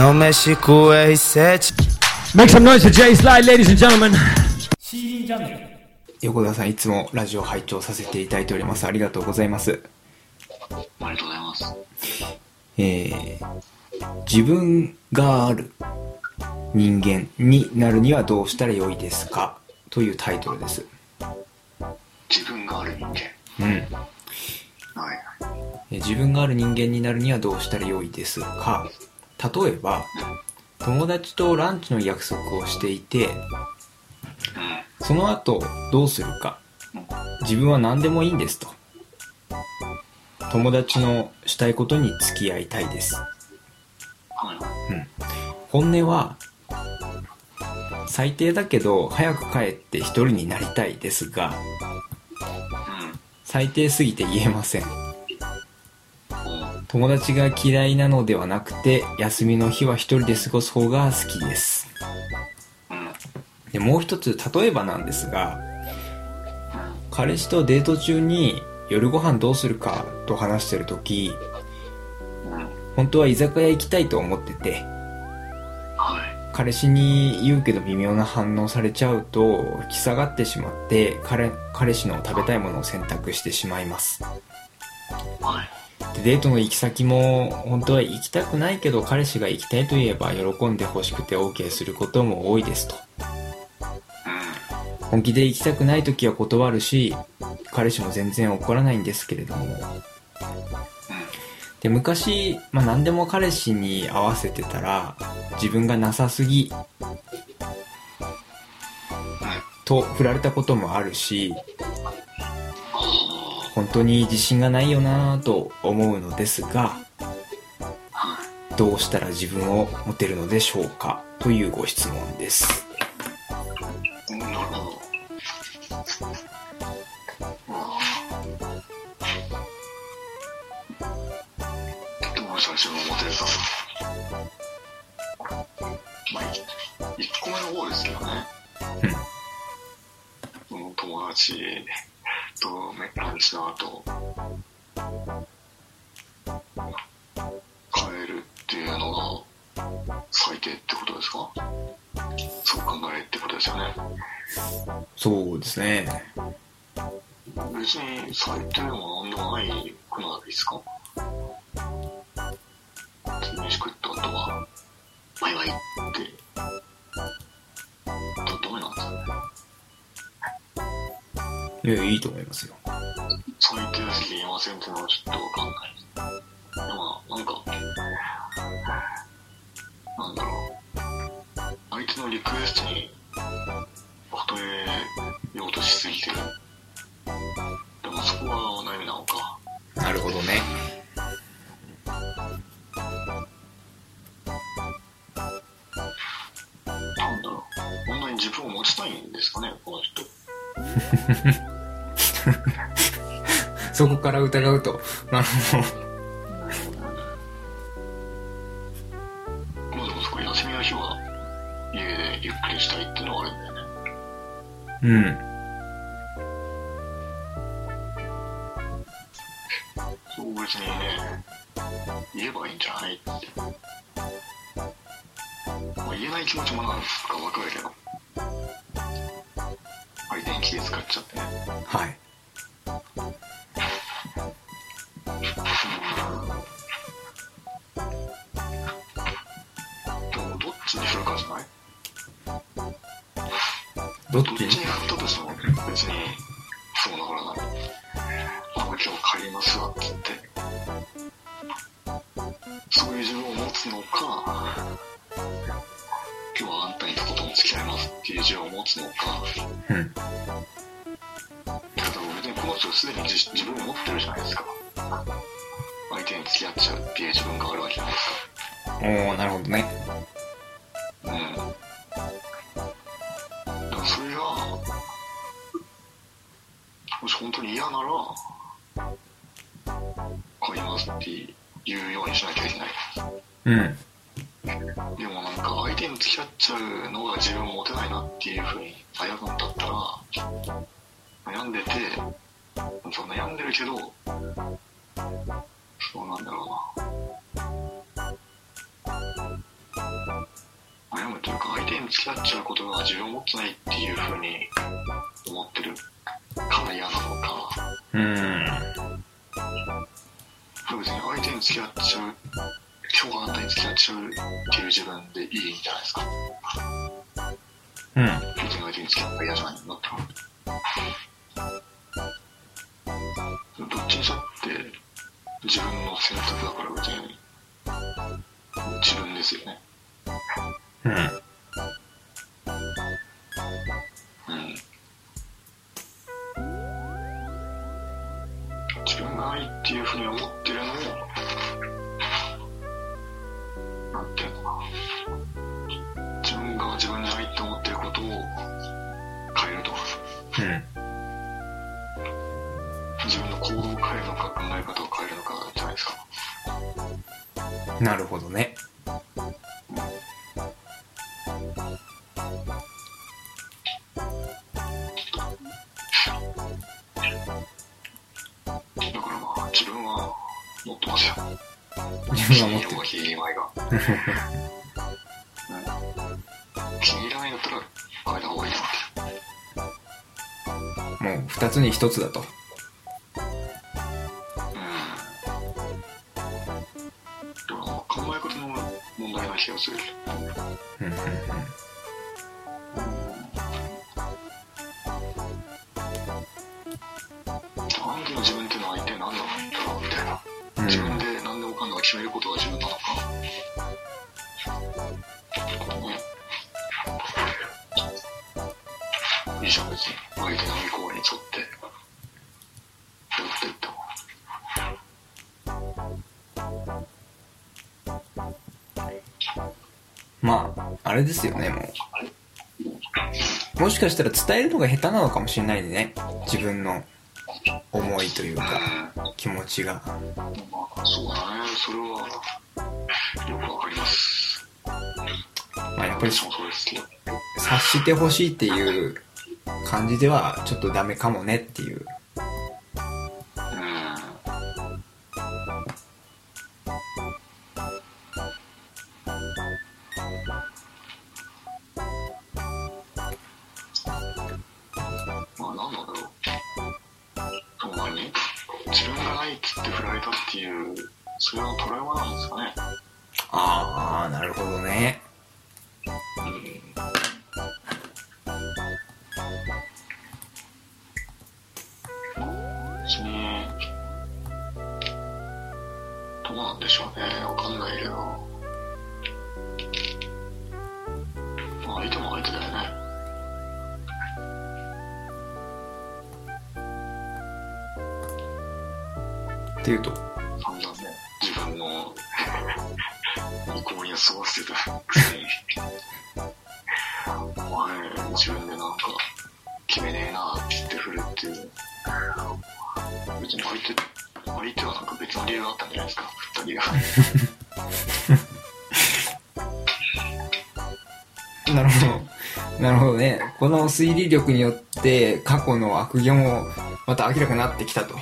No Mexico, he said. Make some noise for Jay Slide, ladies and gentlemen. 横田さんいつもラジオ拝聴させていただいておりますありがとうございますありがとうございます。えー、自分がある人間になるにはどうしたらよいですか？というタイトルです自分がある人間。うんはい。えー自分がある人間になるにはどうしたらよいですか？例えば友達とランチの約束をしていてその後どうするか。自分は何でもいいんですと。友達のしたいことに付き合いたいです。はい。本音は最低だけど早く帰って一人になりたいですが最低すぎて言えません友達が嫌いなのではなくて休みの日は一人で過ごす方が好きですでもう一つ例えばなんですが彼氏とデート中に夜ご飯どうするかと話してる時本当は居酒屋行きたいと思ってて。彼氏に言うけど微妙な反応されちゃうと引き下がってしまって彼彼氏の食べたいものを選択してしまいます。でデートの行き先も本当は行きたくないけど彼氏が行きたいと言えば喜んで欲しくて OK することも多いですと。本気で行きたくない時は断るし彼氏も全然怒らないんですけれども。で昔、まあ、何でも彼氏に合わせてたら自分がなさすぎと振られたこともあるし本当に自信がないよなぁと思うのですがどうしたら自分を持てるのでしょうかというご質問ですうん。なるほど。どうしたら自分を持てるか。まあ、い一個目の方ですけどね。その友達とねランチの後、帰るっていうのが最低ってことですか？そう考えってことですよね。そうですね別に最低でもなんでもないくないですか？飯食った後は、バイバイって、だダメなんですよね？いやいいと思いますよ最低です言いませんっていうのはちょっとわかんないです。でも、なんか、なんだろう。相手のリクエストに答えようとしすぎてる。でもそこは悩みなのか。なるほどねなんだろう。こんなに自分を持ちたいんですかね、この人。そこから疑うとなるほどまあでもそこ休みの日は家でゆっくりしたいっていうのはあるんだよね。うんそう別にね、言えばいいんじゃないって。まあ言えない気持ちもなんかわかるけど。相手に気使っちゃってね。はいもどっちに振るかじゃないどっちに？振ったとしても別にそうならない。あの今日帰りますわって言って。そういう自分を持つのか、今日はあんたにとことん付き合いますっていう自分を持つのか、うんだけど別にこの人すでに自自分を持ってるじゃないですか。相手に付き合っちゃうっていう自分があるわけじゃないですか。おおなるほどねもし本当に嫌なら、帰りますって言うようにしなきゃいけない。うんでもなんか相手に付き合っちゃうのが自分持てないなっていうふうに悩むんだったら、悩んでて、そう悩んでるけど、そうなんだろうな。悩むというか相手に付き合っちゃうことが自分を持ってないっていうふうに思ってるから嫌なのか。うん。別に相手に付き合っちゃう今日はあんたに付き合っちゃうっていう自分でいいんじゃないですか。うん。別に相手に付き合ったら嫌じゃないんだったらどっちにしたって自分の選択だから別に自分ですよね。うんなんていうのかな自分が自分に愛って思ってることを変えるとうん。自分の行動を変えるのか考え方を変えるのかじゃないですか。なるほどね。だからまあ自分は持ってますよ自分は持ってる。気に入らないが、うん、気に入らないんだったら変えた方がいいもう二つに一つだと。でも考え方の問題な気がする。うんうんうん何でもかんでも決めることが自分なのかねいいじゃん別に相手の意向に沿ってやっていってもまああれですよねもうもしかしたら伝えるのが下手なのかもしれないね自分のいというか気持ちが。まあそうだね。それはよくわかります。まあやっぱり察してほしいっていう感じではちょっとダメかもねっていう自分がないっつって振られたっていうそれはトラウマなんですかね。ああなるほどね。別にどうなんでしょうね。わかんないけど。まあ相手も相手だよねっていうと散々ね自分の意向に過ごしてたくせに。お前自分でなんか決めねえなって言って振るっていう。別に相手相手はなんか別の理由があったんじゃないですか。振った理由が。なるほど。なるほどね。この推理力によって過去の悪行もまた明らかになってきたと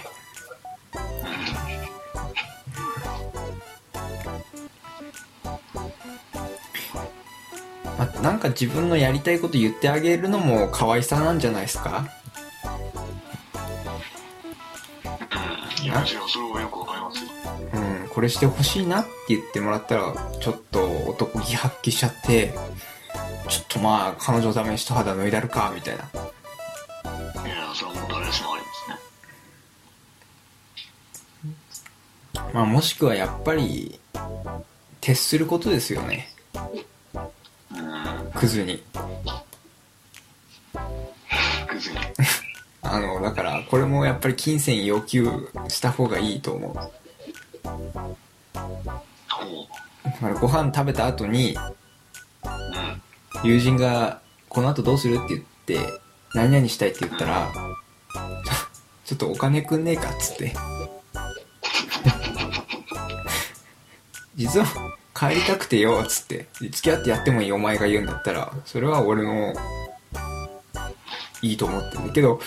なんか自分のやりたいこと言ってあげるのも可愛さなんじゃないですか？いや違うそれはよくわかりますようん、これしてほしいなって言ってもらったら、ちょっと男気発揮しちゃって、ちょっとまあ、彼女のために一肌脱いだるか、みたいな。いやそれはもう誰しもありますねまあ、もしくはやっぱり、徹することですよね。うんクズに。クズに あの、だから、これもやっぱり金銭要求した方がいいと思う。ほだからご飯食べた後に、ううん友人が、この後どうするって言って、何々したいって言ったら、ちょっとお金くんねえかっつって。実は帰りたくてよっつって。付き合ってやってもいいお前が言うんだったら。それは俺のいいと思ってるけど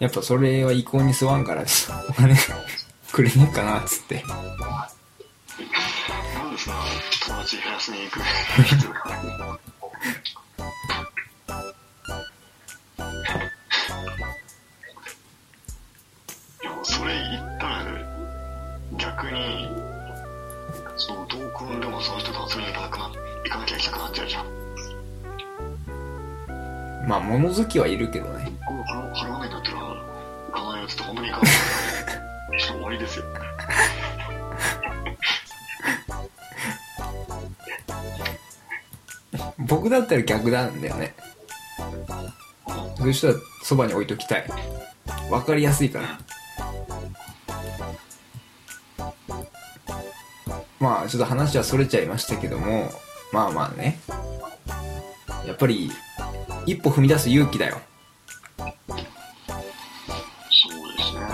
やっぱそれは意向に沿わんからお金くれねえかなっつって。なんでそんな友達減らしに行く？きゃいけなくなっちゃうじゃん。まあ物好きはいるけどねこれ払払わないんだったら、行かないよって言って本当に行かない。終わりですよ。僕だったら逆なんだよねそういう人はそばに置いときたいわかりやすいからまあちょっと話はそれちゃいましたけどもまあまあねやっぱり一歩踏み出す勇気だよそうですね。ま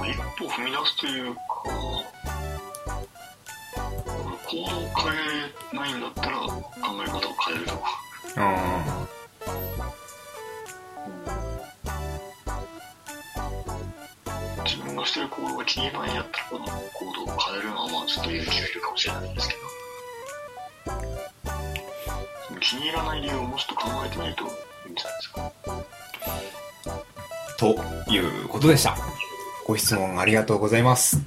あ一歩踏み出すというか、行動を変えないんだったら考え方を変えるとか。あ自分がしてる行動が気に入らないんやったら、この行動を変えるのはまあちょっと勇気がいるかもしれないんですけど。気に入らない理由をもうちょっと考えてみるといいんじゃないですか？ということでしたご質問ありがとうございます